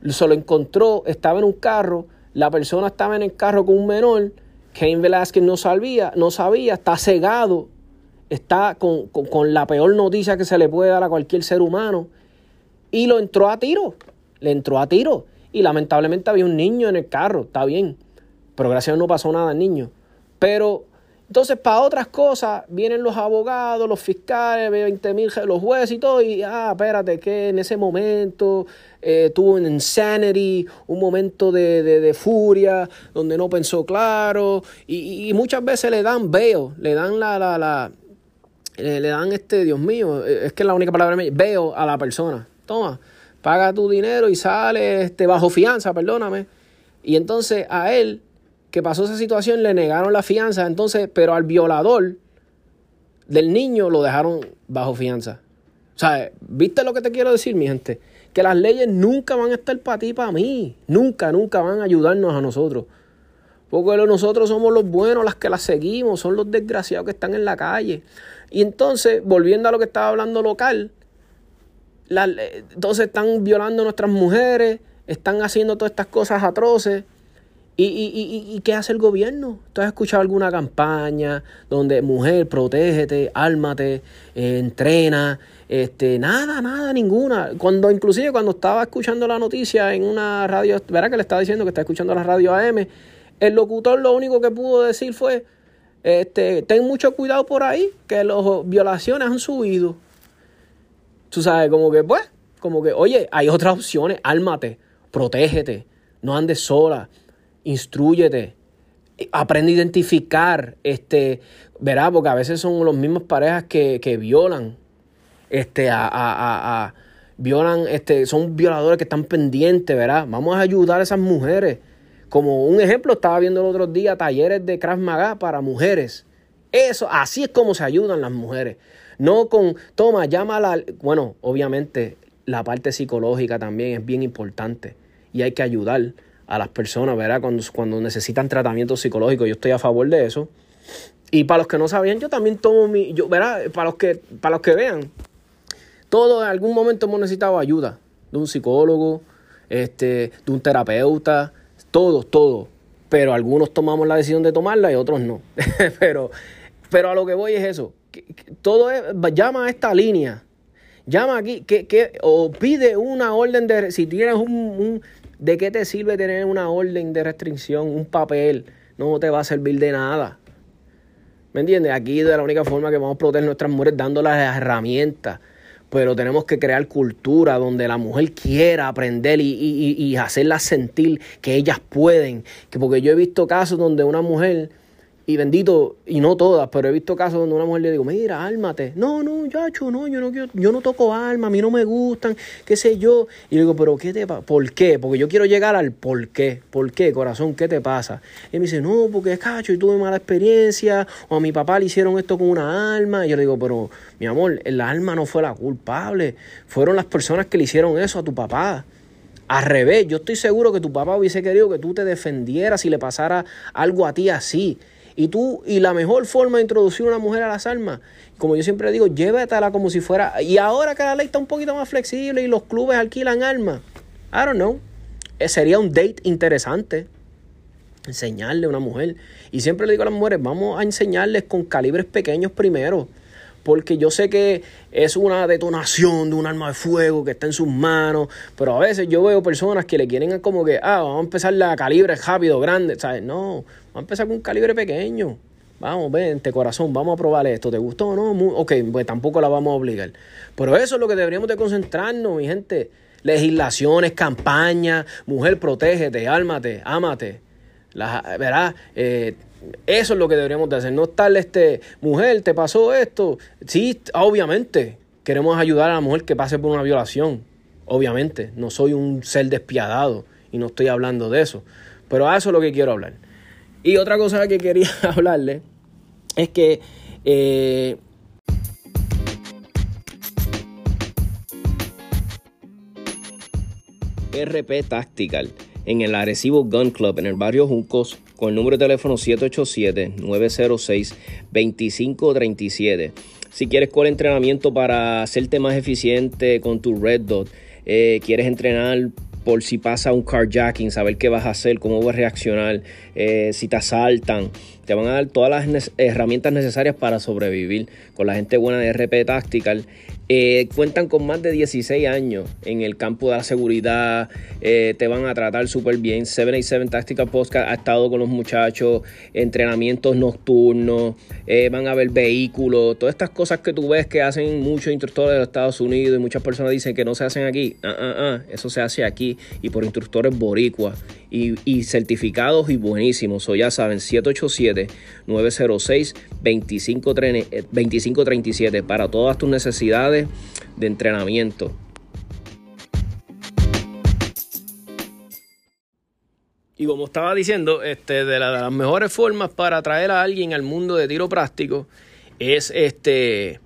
se lo encontró, estaba en un carro, la persona estaba en el carro con un menor, Cain Velázquez no sabía, no sabía, está cegado, está con, con, la peor noticia que se le puede dar a cualquier ser humano, y lo entró a tiro, le entró a tiro, y lamentablemente había un niño en el carro, está bien, pero gracias a Dios no pasó nada al niño, pero entonces, para otras cosas, vienen los abogados, los fiscales, 20 mil, los jueces y todo, y, ah, espérate, que en ese momento eh, tuvo un insanity, un momento de, de, furia, donde no pensó claro, y, muchas veces le dan veo, le dan la, la, la le, dan este, Dios mío, eh, es que es la única palabra, veo a la persona, toma, paga tu dinero y sale este, bajo fianza, perdóname, y entonces a él que pasó esa situación le negaron la fianza, entonces, pero al violador del niño lo dejaron bajo fianza. O sea, ¿viste lo que te quiero decir, mi gente? Que las leyes nunca van a estar para ti, para mí. Nunca, nunca van a ayudarnos a nosotros. Porque nosotros somos los buenos, las que las seguimos, son los desgraciados que están en la calle. Y entonces, volviendo a lo que estaba hablando local, entonces están violando a nuestras mujeres, están haciendo todas estas cosas atroces. ¿Y, y, y, qué hace el gobierno? ¿Tú has escuchado alguna campaña donde mujer, protégete, ármate, eh, entrena? Este, nada, nada, ninguna. Cuando, inclusive cuando estaba escuchando la noticia en una radio, verá que le estaba diciendo que está escuchando la radio AM, el locutor lo único que pudo decir fue, este, ten mucho cuidado por ahí, que las violaciones han subido. Tú sabes, como que, pues, como que, oye, hay otras opciones, álmate, protégete, no andes sola, instruyete, aprende a identificar, este, verá, porque a veces son los mismas parejas que, que violan, este, a, a, a, violan, este, son violadores que están pendientes, ¿verdad? Vamos a ayudar a esas mujeres. Como un ejemplo, estaba viendo el otro día talleres de Krav Maga para mujeres. Eso, así es como se ayudan las mujeres. No con, toma, llámala. Bueno, obviamente la parte psicológica también es bien importante y hay que ayudar a las personas, ¿verdad? Cuando, cuando necesitan tratamiento psicológico, yo estoy a favor de eso. Y para los que no sabían, yo también tomo mi, yo, ¿verdad? Para los que, para los que vean, todos en algún momento hemos necesitado ayuda de un psicólogo, este, de un terapeuta, todos, todos. Pero algunos tomamos la decisión de tomarla y otros no. pero, pero a lo que voy es eso. todo es, llama a esta línea. Llama aquí, que, que, o pide una orden de, si tienes un, un, ¿de qué te sirve tener una orden de restricción, un papel? No te va a servir de nada. ¿Me entiendes? Aquí de la única forma que vamos a proteger nuestras mujeres dando las herramientas pero tenemos que crear cultura donde la mujer quiera aprender y, y, y hacerla sentir que ellas pueden. Que porque yo he visto casos donde una mujer y bendito, y no todas, pero he visto casos donde una mujer le digo, mira, álmate. No, no, yacho, no, yo no quiero, yo no toco alma, a mí no me gustan, qué sé yo. Y le digo, pero ¿qué te pasa? ¿Por qué? Porque yo quiero llegar al por qué. ¿Por qué, corazón? ¿Qué te pasa? Y me dice, no, porque es cacho, y tuve mala experiencia, o a mi papá le hicieron esto con una alma. Y yo le digo, pero, mi amor, la alma no fue la culpable, fueron las personas que le hicieron eso a tu papá. Al revés, yo estoy seguro que tu papá hubiese querido que tú te defendieras si le pasara algo a ti así. Y tú, y la mejor forma de introducir una mujer a las armas, como yo siempre digo, llévatela como si fuera. Y ahora que la ley está un poquito más flexible y los clubes alquilan armas, I don't know. Eh, sería un date interesante enseñarle a una mujer. Y siempre le digo a las mujeres, vamos a enseñarles con calibres pequeños primero. Porque yo sé que es una detonación de un arma de fuego que está en sus manos. Pero a veces yo veo personas que le quieren como que, ah, vamos a empezar la calibre rápido, grande. ¿Sabes? No, a empezar con un calibre pequeño. Vamos, vente, corazón, vamos a probar esto. ¿Te gustó o no? ok, pues tampoco la vamos a obligar. Pero eso es lo que deberíamos de concentrarnos, mi gente. Legislaciones, campañas, mujer, protégete, álmate, ámate. La, ¿Verdad? Eh, eso es lo que deberíamos de hacer. No estar, este, mujer, te pasó esto. Sí, obviamente, queremos ayudar a la mujer que pase por una violación. Obviamente, no soy un ser despiadado y no estoy hablando de eso. Pero a eso es lo que quiero hablar. Y otra cosa que quería hablarle es que eh, RP Tactical en el Arecibo Gun Club en el barrio Juncos con el número de teléfono 787-906-2537. Si quieres con entrenamiento para hacerte más eficiente con tu Red Dot, eh, quieres entrenar por si pasa un carjacking, saber qué vas a hacer, cómo vas a reaccionar, eh, si te asaltan. Te van a dar todas las herramientas necesarias para sobrevivir con la gente buena de RP Tactical. Eh, cuentan con más de 16 años en el campo de la seguridad, eh, te van a tratar súper bien. 787 Tactical Podcast ha estado con los muchachos, entrenamientos nocturnos, eh, van a ver vehículos, todas estas cosas que tú ves que hacen muchos instructores de los Estados Unidos y muchas personas dicen que no se hacen aquí. Ah, ah, ah, eso se hace aquí y por instructores boricuas y, certificados y buenísimos. O ya saben, 787-906-2537 para todas tus necesidades de entrenamiento. Y como estaba diciendo, este, de, las mejores formas para atraer a alguien al mundo de tiro práctico es este,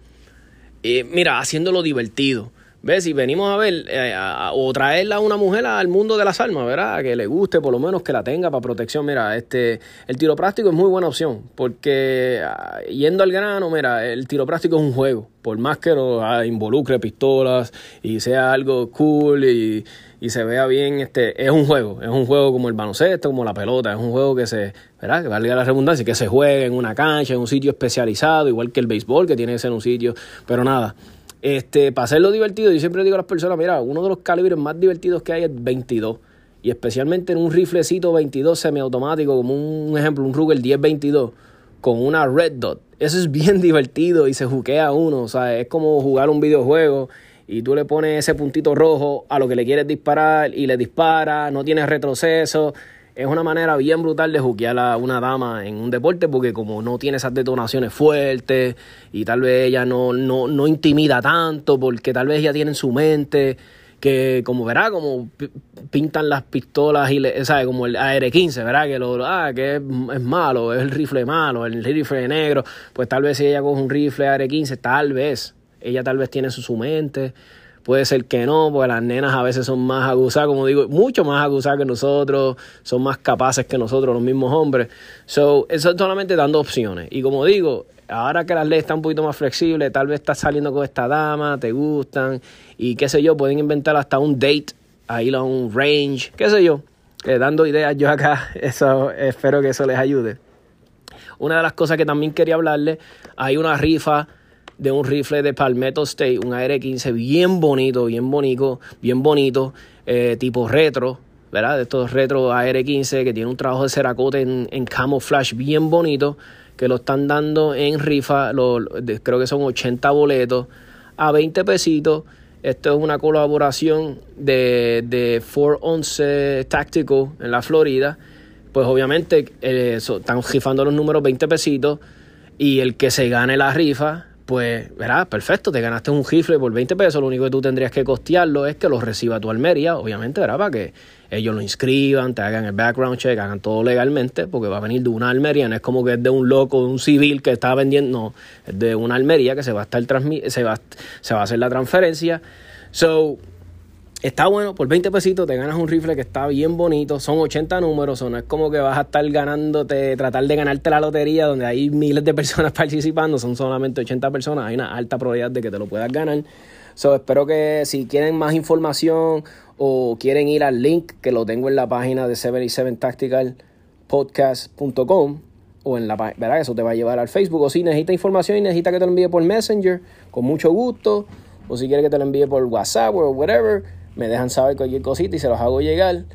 eh, mira, haciéndolo divertido. ¿Ves? Si venimos a ver eh, o traerla a una mujer al mundo de las armas, ¿verdad? Que le guste, por lo menos que la tenga para protección. Mira, este, el tiro práctico es muy buena opción porque ah, yendo al grano, mira, el tiro práctico es un juego. Por más que lo, ah, involucre pistolas y sea algo cool y, y, se vea bien, este, es un juego. Es un juego como el baloncesto, como la pelota. Es un juego que se, ¿verdad? Que valga la redundancia, que se juegue en una cancha, en un sitio especializado, igual que el béisbol, que tiene que ser un sitio. Pero nada. Este, para hacerlo divertido, yo siempre digo a las personas, mira, uno de los calibres más divertidos que hay es 22. Y especialmente en un riflecito 22 semiautomático, como un ejemplo, un Ruger 1022, con una Red Dot. Eso es bien divertido y se juquea uno. O sea, es como jugar un videojuego y tú le pones ese puntito rojo a lo que le quieres disparar y le dispara, no tienes retroceso. Es una manera bien brutal de juquear a una dama en un deporte porque como no tiene esas detonaciones fuertes y tal vez ella no, no, no intimida tanto porque tal vez ella tiene en su mente que como verá, como pintan las pistolas y le, ¿sabe? como el AR-15, ¿verdad? Que lo, ah, que es, malo, es el rifle malo, el rifle negro, pues tal vez si ella coge un rifle AR-15, tal vez, ella tal vez tiene su, su mente, puede ser que no, porque las nenas a veces son más abusadas, como digo, mucho más abusadas que nosotros, son más capaces que nosotros, los mismos hombres. So, eso es solamente dando opciones. Y como digo, ahora que las leyes están un poquito más flexibles, tal vez estás saliendo con esta dama, te gustan, y qué sé yo, pueden inventar hasta un date, ahí un range, qué sé yo, eh, dando ideas yo acá, eso, espero que eso les ayude. Una de las cosas que también quería hablarles, hay una rifa de un rifle de Palmetto State, un AR-15 bien bonito, bien bonito, bien bonito, eh, tipo retro, ¿verdad? De estos retro AR-15 que tiene un trabajo de ceracote en, en camouflage bien bonito que lo están dando en rifa, creo que son 80 boletos a 20 pesitos. Esto es una colaboración de, de 411 Tactical en la Florida. Pues obviamente eh, están rifando los números 20 pesitos y el que se gane la rifa pues, verás, perfecto, te ganaste un rifle por 20 pesos, lo único que tú tendrías que costearlo es que lo reciba tu Almería, obviamente, ¿verdad? Para que ellos lo inscriban, te hagan el background check, hagan todo legalmente, porque va a venir de una Almería, no es como que es de un loco, de un civil que está vendiendo, no, es de una Almería que se va a estar se va a hacer la transferencia. So, Está bueno, por 20 pesitos te ganas un rifle que está bien bonito, son 80 números, o no es como que vas a estar ganándote, tratar de ganarte la lotería donde hay miles de personas participando, son solamente 80 personas, hay una alta probabilidad de que te lo puedas ganar. So, espero que si quieren más información o quieren ir al link que lo tengo en la página de 77tacticalpodcast.com o en la verdad eso te va a llevar al Facebook o si necesita información y necesita que te lo envíe por Messenger, con mucho gusto, o si quiere que te lo envíe por WhatsApp o whatever me dejan saber cualquier cosita y se los hago llegar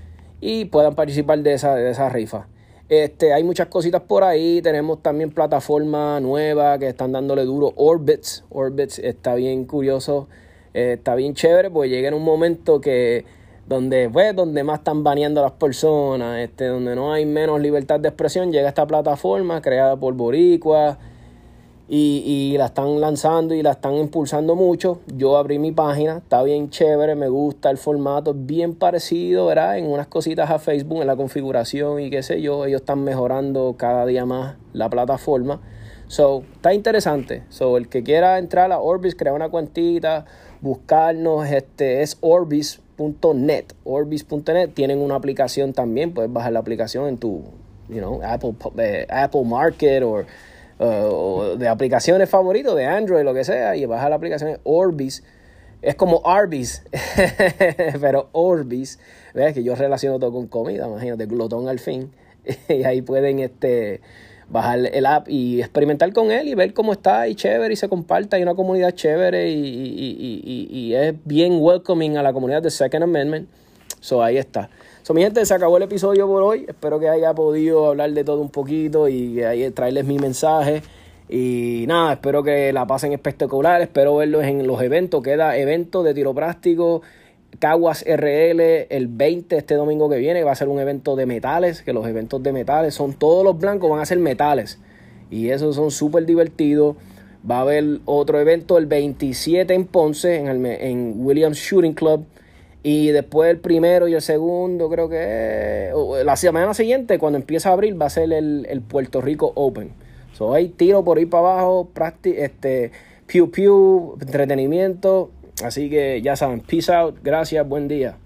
y puedan participar de esa, de esa rifa. Este, hay muchas cositas por ahí. Tenemos también plataforma nueva que están dándole duro. Orbits. Orbits está bien curioso. Eh, está bien chévere porque llega en un momento que donde, pues, donde más están baneando a las personas, este, donde no hay menos libertad de expresión, llega esta plataforma creada por Boricua y, y, la están lanzando y la están impulsando mucho. Yo abrí mi página, está bien chévere, me gusta el formato, bien parecido, ¿verdad? En unas cositas a Facebook, en la configuración y qué sé yo, ellos están mejorando cada día más la plataforma. So, está interesante. So, el que quiera entrar a Orbis, crear una cuentita, buscarnos, este es orbis.net. Orbis.net tienen una aplicación también, puedes bajar la aplicación en tu, you know, Apple, eh, Apple Market o o de aplicaciones favoritos, de Android, lo que sea, y baja la aplicación Orbis. Es como Arbis, pero Orbis, ¿ves? que yo relaciono todo con comida, imagínate, glotón al fin. y ahí pueden este, bajar el app y experimentar con él y ver cómo está y chévere y se comparta. Hay una comunidad chévere y, y, y, y es bien welcoming a la comunidad de Second Amendment. So ahí está. So, mi gente, se acabó el episodio por hoy. Espero que haya podido hablar de todo un poquito y traerles mi mensaje. Y nada, espero que la pasen espectacular. Espero verlos en los eventos. Queda evento de tiro práctico. Caguas RL el 20 este domingo que viene. Va a ser un evento de metales. Que los eventos de metales son todos los blancos, van a ser metales. Y esos son súper divertidos. Va a haber otro evento el 27 en Ponce, en, el, en Williams Shooting Club y después el primero y el segundo, creo que la semana siguiente, cuando empieza a abrir, va a ser el, Puerto Rico Open. So hay tiro por ir para abajo, este, pew pew, entretenimiento. Así que ya saben, peace out, gracias, buen día.